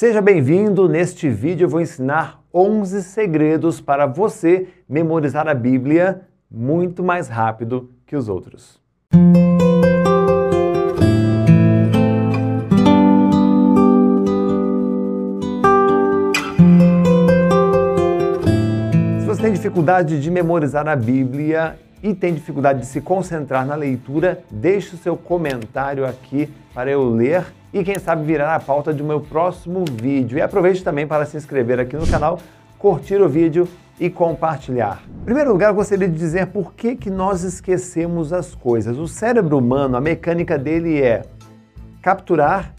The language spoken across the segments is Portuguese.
Seja bem-vindo. Neste vídeo eu vou ensinar 11 segredos para você memorizar a Bíblia muito mais rápido que os outros. Se você tem dificuldade de memorizar a Bíblia e tem dificuldade de se concentrar na leitura, deixe o seu comentário aqui para eu ler e quem sabe virar a pauta do meu próximo vídeo. E aproveite também para se inscrever aqui no canal, curtir o vídeo e compartilhar. Em primeiro lugar, eu gostaria de dizer por que, que nós esquecemos as coisas. O cérebro humano, a mecânica dele é capturar,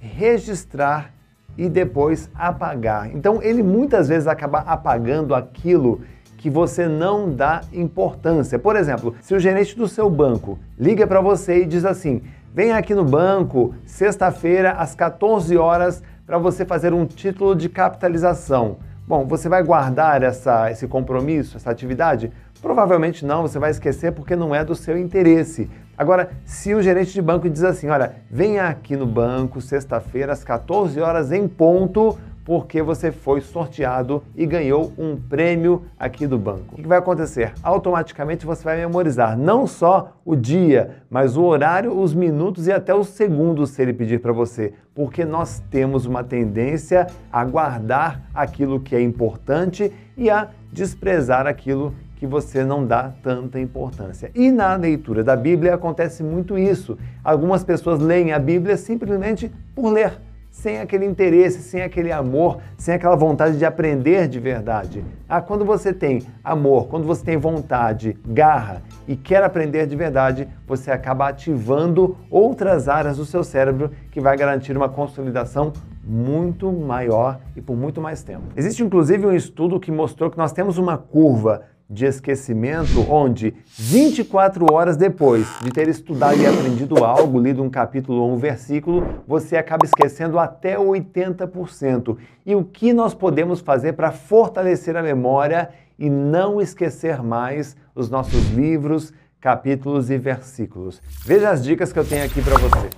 registrar e depois apagar. Então, ele muitas vezes acaba apagando aquilo que você não dá importância. Por exemplo, se o gerente do seu banco liga para você e diz assim: Vem aqui no banco, sexta-feira, às 14 horas, para você fazer um título de capitalização. Bom, você vai guardar essa, esse compromisso, essa atividade? Provavelmente não, você vai esquecer porque não é do seu interesse. Agora, se o gerente de banco diz assim: olha, venha aqui no banco sexta-feira às 14 horas em ponto porque você foi sorteado e ganhou um prêmio aqui do banco. O que vai acontecer? Automaticamente você vai memorizar não só o dia, mas o horário, os minutos e até os segundos se ele pedir para você, porque nós temos uma tendência a guardar aquilo que é importante e a desprezar aquilo que você não dá tanta importância. E na leitura da Bíblia acontece muito isso. Algumas pessoas leem a Bíblia simplesmente por ler sem aquele interesse, sem aquele amor, sem aquela vontade de aprender de verdade. Ah, quando você tem amor, quando você tem vontade, garra e quer aprender de verdade, você acaba ativando outras áreas do seu cérebro que vai garantir uma consolidação muito maior e por muito mais tempo. Existe inclusive um estudo que mostrou que nós temos uma curva de esquecimento, onde 24 horas depois de ter estudado e aprendido algo, lido um capítulo ou um versículo, você acaba esquecendo até 80%. E o que nós podemos fazer para fortalecer a memória e não esquecer mais os nossos livros, capítulos e versículos? Veja as dicas que eu tenho aqui para você.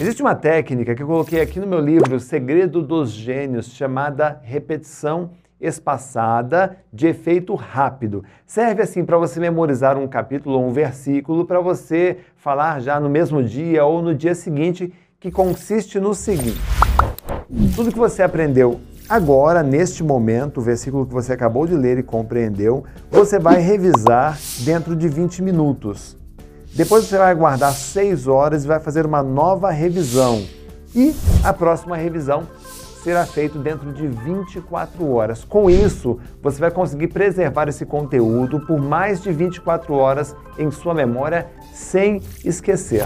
Existe uma técnica que eu coloquei aqui no meu livro, Segredo dos Gênios, chamada repetição espaçada de efeito rápido. Serve assim para você memorizar um capítulo ou um versículo para você falar já no mesmo dia ou no dia seguinte, que consiste no seguinte: tudo que você aprendeu agora, neste momento, o versículo que você acabou de ler e compreendeu, você vai revisar dentro de 20 minutos. Depois você vai aguardar 6 horas e vai fazer uma nova revisão. E a próxima revisão será feito dentro de 24 horas. Com isso, você vai conseguir preservar esse conteúdo por mais de 24 horas em sua memória sem esquecer.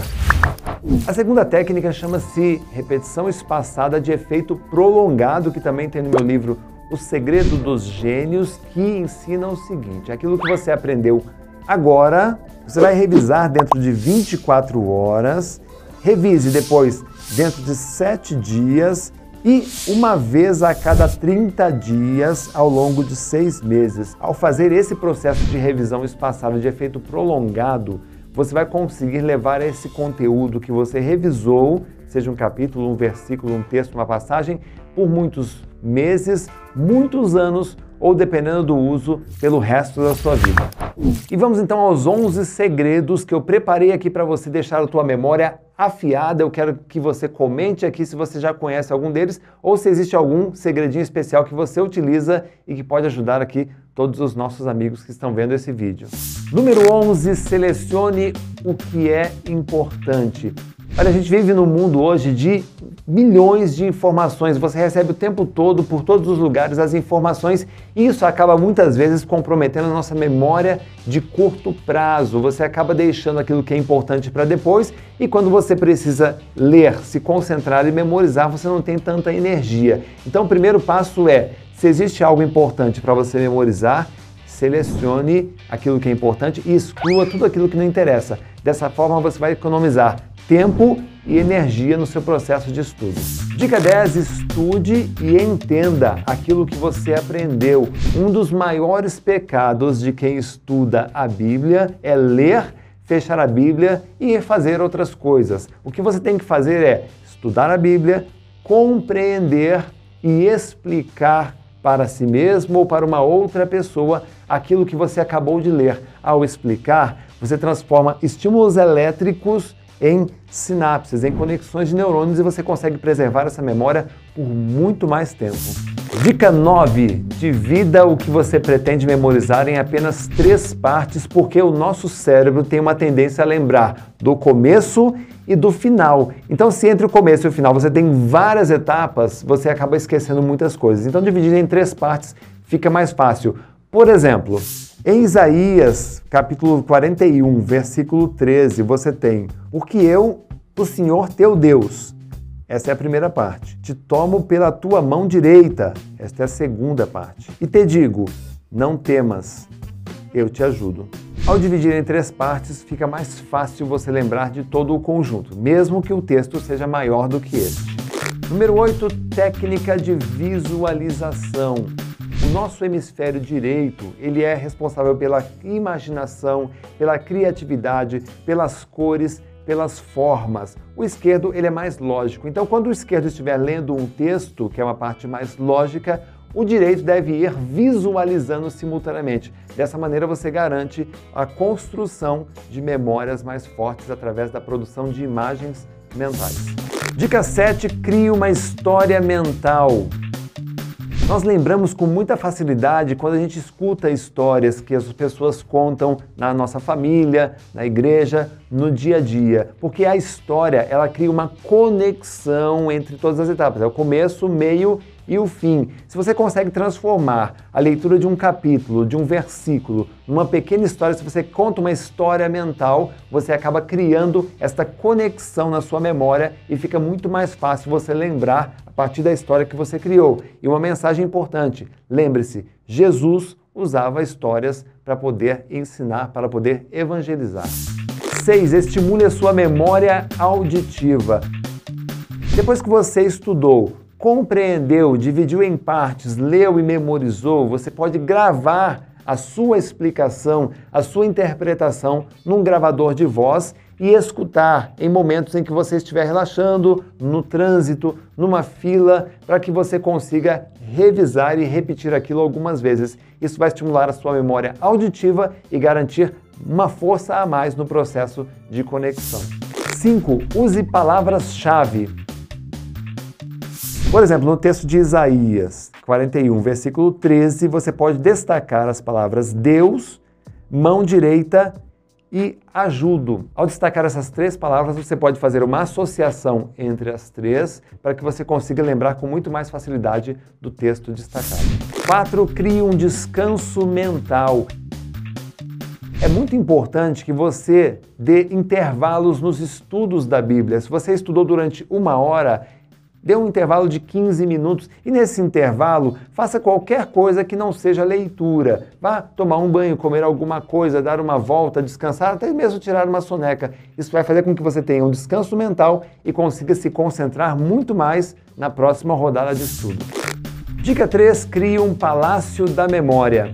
A segunda técnica chama-se repetição espaçada de efeito prolongado, que também tem no meu livro O Segredo dos Gênios, que ensina o seguinte: aquilo que você aprendeu agora, você vai revisar dentro de 24 horas, revise depois dentro de 7 dias e uma vez a cada 30 dias ao longo de seis meses. Ao fazer esse processo de revisão espaçada de efeito prolongado, você vai conseguir levar esse conteúdo que você revisou, seja um capítulo, um versículo, um texto, uma passagem, por muitos meses, muitos anos ou dependendo do uso, pelo resto da sua vida. E vamos então aos 11 segredos que eu preparei aqui para você deixar a tua memória afiada. Eu quero que você comente aqui se você já conhece algum deles ou se existe algum segredinho especial que você utiliza e que pode ajudar aqui todos os nossos amigos que estão vendo esse vídeo. Número 11, selecione o que é importante. Olha, a gente vive num mundo hoje de milhões de informações. Você recebe o tempo todo, por todos os lugares, as informações e isso acaba muitas vezes comprometendo a nossa memória de curto prazo. Você acaba deixando aquilo que é importante para depois e quando você precisa ler, se concentrar e memorizar, você não tem tanta energia. Então, o primeiro passo é: se existe algo importante para você memorizar, selecione aquilo que é importante e exclua tudo aquilo que não interessa. Dessa forma, você vai economizar tempo e energia no seu processo de estudo. Dica 10: estude e entenda aquilo que você aprendeu. Um dos maiores pecados de quem estuda a Bíblia é ler, fechar a Bíblia e fazer outras coisas. O que você tem que fazer é estudar a Bíblia, compreender e explicar para si mesmo ou para uma outra pessoa aquilo que você acabou de ler. Ao explicar, você transforma estímulos elétricos em sinapses, em conexões de neurônios e você consegue preservar essa memória por muito mais tempo. Dica 9. Divida o que você pretende memorizar em apenas três partes, porque o nosso cérebro tem uma tendência a lembrar do começo e do final. Então, se entre o começo e o final você tem várias etapas, você acaba esquecendo muitas coisas. Então, dividir em três partes fica mais fácil. Por exemplo, em Isaías, capítulo 41, versículo 13, você tem: Porque eu, o Senhor teu Deus, essa é a primeira parte. Te tomo pela tua mão direita. Esta é a segunda parte. E te digo: não temas, eu te ajudo. Ao dividir em três partes, fica mais fácil você lembrar de todo o conjunto, mesmo que o texto seja maior do que este. Número 8, técnica de visualização. O nosso hemisfério direito, ele é responsável pela imaginação, pela criatividade, pelas cores, pelas formas. O esquerdo ele é mais lógico. Então, quando o esquerdo estiver lendo um texto, que é uma parte mais lógica, o direito deve ir visualizando simultaneamente. Dessa maneira, você garante a construção de memórias mais fortes através da produção de imagens mentais. Dica 7: crie uma história mental. Nós lembramos com muita facilidade quando a gente escuta histórias que as pessoas contam na nossa família, na igreja, no dia a dia, porque a história ela cria uma conexão entre todas as etapas, é o começo, meio e o fim. Se você consegue transformar a leitura de um capítulo, de um versículo, numa pequena história, se você conta uma história mental, você acaba criando esta conexão na sua memória e fica muito mais fácil você lembrar a partir da história que você criou. E uma mensagem importante: lembre-se, Jesus usava histórias para poder ensinar, para poder evangelizar. 6. Estimule a sua memória auditiva. Depois que você estudou compreendeu, dividiu em partes, leu e memorizou, você pode gravar a sua explicação, a sua interpretação num gravador de voz e escutar em momentos em que você estiver relaxando, no trânsito, numa fila, para que você consiga revisar e repetir aquilo algumas vezes. Isso vai estimular a sua memória auditiva e garantir uma força a mais no processo de conexão. 5. Use palavras-chave. Por exemplo, no texto de Isaías 41, versículo 13, você pode destacar as palavras Deus, mão direita e ajudo. Ao destacar essas três palavras, você pode fazer uma associação entre as três para que você consiga lembrar com muito mais facilidade do texto destacado. 4. Crie um descanso mental. É muito importante que você dê intervalos nos estudos da Bíblia. Se você estudou durante uma hora, Dê um intervalo de 15 minutos e nesse intervalo faça qualquer coisa que não seja leitura. Vá tomar um banho, comer alguma coisa, dar uma volta, descansar, até mesmo tirar uma soneca. Isso vai fazer com que você tenha um descanso mental e consiga se concentrar muito mais na próxima rodada de estudo. Dica 3: crie um palácio da memória.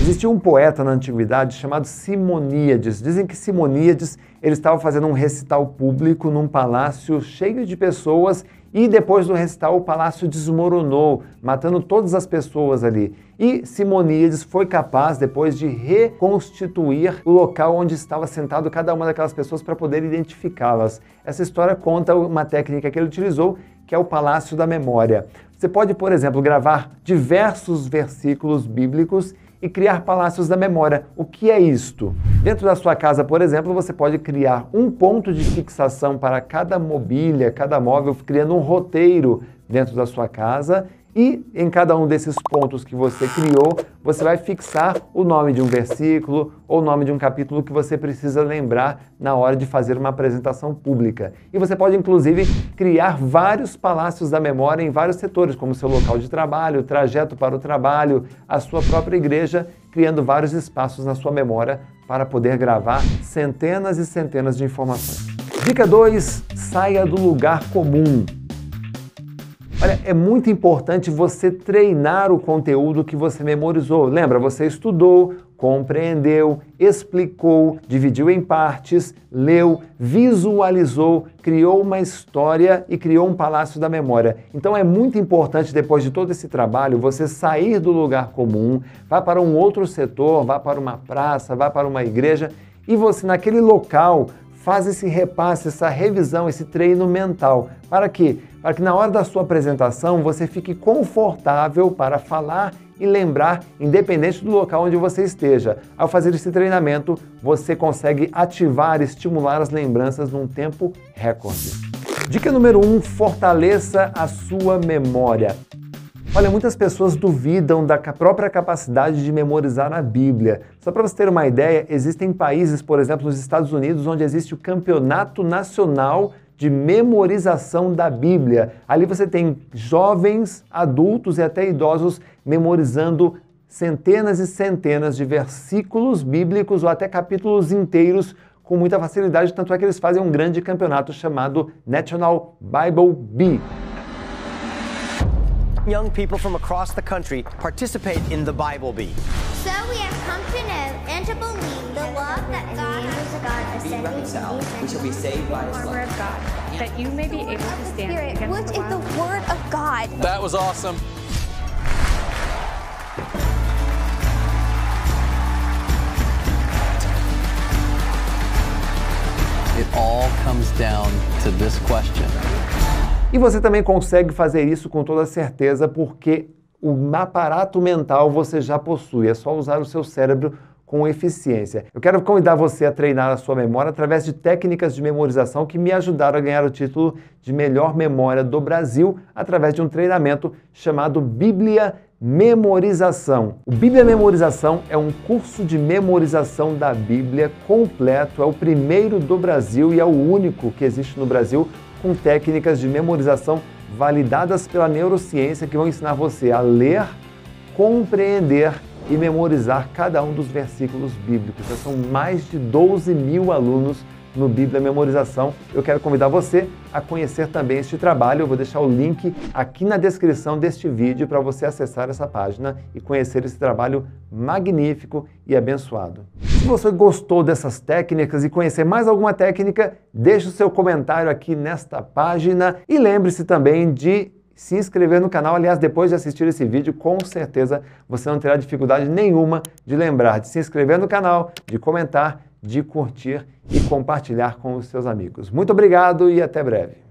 Existia um poeta na antiguidade chamado Simoníades. Dizem que Simoníades ele estava fazendo um recital público num palácio cheio de pessoas e depois do recital, o palácio desmoronou, matando todas as pessoas ali. E Simoníades foi capaz, depois de reconstituir o local onde estava sentado cada uma daquelas pessoas para poder identificá-las. Essa história conta uma técnica que ele utilizou, que é o palácio da memória. Você pode, por exemplo, gravar diversos versículos bíblicos e criar palácios da memória. O que é isto? Dentro da sua casa, por exemplo, você pode criar um ponto de fixação para cada mobília, cada móvel, criando um roteiro dentro da sua casa e em cada um desses pontos que você criou, você vai fixar o nome de um versículo ou o nome de um capítulo que você precisa lembrar na hora de fazer uma apresentação pública. E você pode, inclusive, criar vários palácios da memória em vários setores, como seu local de trabalho, trajeto para o trabalho, a sua própria igreja, criando vários espaços na sua memória para poder gravar centenas e centenas de informações. Dica 2: saia do lugar comum. Olha, é muito importante você treinar o conteúdo que você memorizou. Lembra, você estudou, compreendeu, explicou, dividiu em partes, leu, visualizou, criou uma história e criou um palácio da memória. Então é muito importante, depois de todo esse trabalho, você sair do lugar comum, vá para um outro setor, vá para uma praça, vá para uma igreja e você, naquele local, faz esse repasse, essa revisão, esse treino mental. Para quê? Para que na hora da sua apresentação você fique confortável para falar e lembrar, independente do local onde você esteja. Ao fazer esse treinamento, você consegue ativar e estimular as lembranças num tempo recorde. Dica número 1: um, fortaleça a sua memória. Olha, muitas pessoas duvidam da própria capacidade de memorizar a Bíblia. Só para você ter uma ideia, existem países, por exemplo, nos Estados Unidos, onde existe o Campeonato Nacional de Memorização da Bíblia. Ali você tem jovens, adultos e até idosos memorizando centenas e centenas de versículos bíblicos ou até capítulos inteiros com muita facilidade, tanto é que eles fazem um grande campeonato chamado National Bible Bee. young people from across the country participate in the Bible Bee. So we have come to know and to believe the love that God reconciled. We shall be saved by His love. of God, that you may be able to stand Spirit, against which is the Word of God. That was awesome. It all comes down to this question. E você também consegue fazer isso com toda certeza porque o aparato mental você já possui, é só usar o seu cérebro com eficiência. Eu quero convidar você a treinar a sua memória através de técnicas de memorização que me ajudaram a ganhar o título de melhor memória do Brasil através de um treinamento chamado Bíblia Memorização. O Bíblia Memorização é um curso de memorização da Bíblia completo, é o primeiro do Brasil e é o único que existe no Brasil com técnicas de memorização validadas pela neurociência que vão ensinar você a ler, compreender e memorizar cada um dos versículos bíblicos. Já são mais de 12 mil alunos no Bíblia Memorização. Eu quero convidar você a conhecer também este trabalho. Eu vou deixar o link aqui na descrição deste vídeo para você acessar essa página e conhecer esse trabalho magnífico e abençoado. Se você gostou dessas técnicas e conhecer mais alguma técnica, deixe o seu comentário aqui nesta página e lembre-se também de se inscrever no canal. Aliás, depois de assistir esse vídeo, com certeza você não terá dificuldade nenhuma de lembrar de se inscrever no canal, de comentar de curtir e compartilhar com os seus amigos. Muito obrigado e até breve.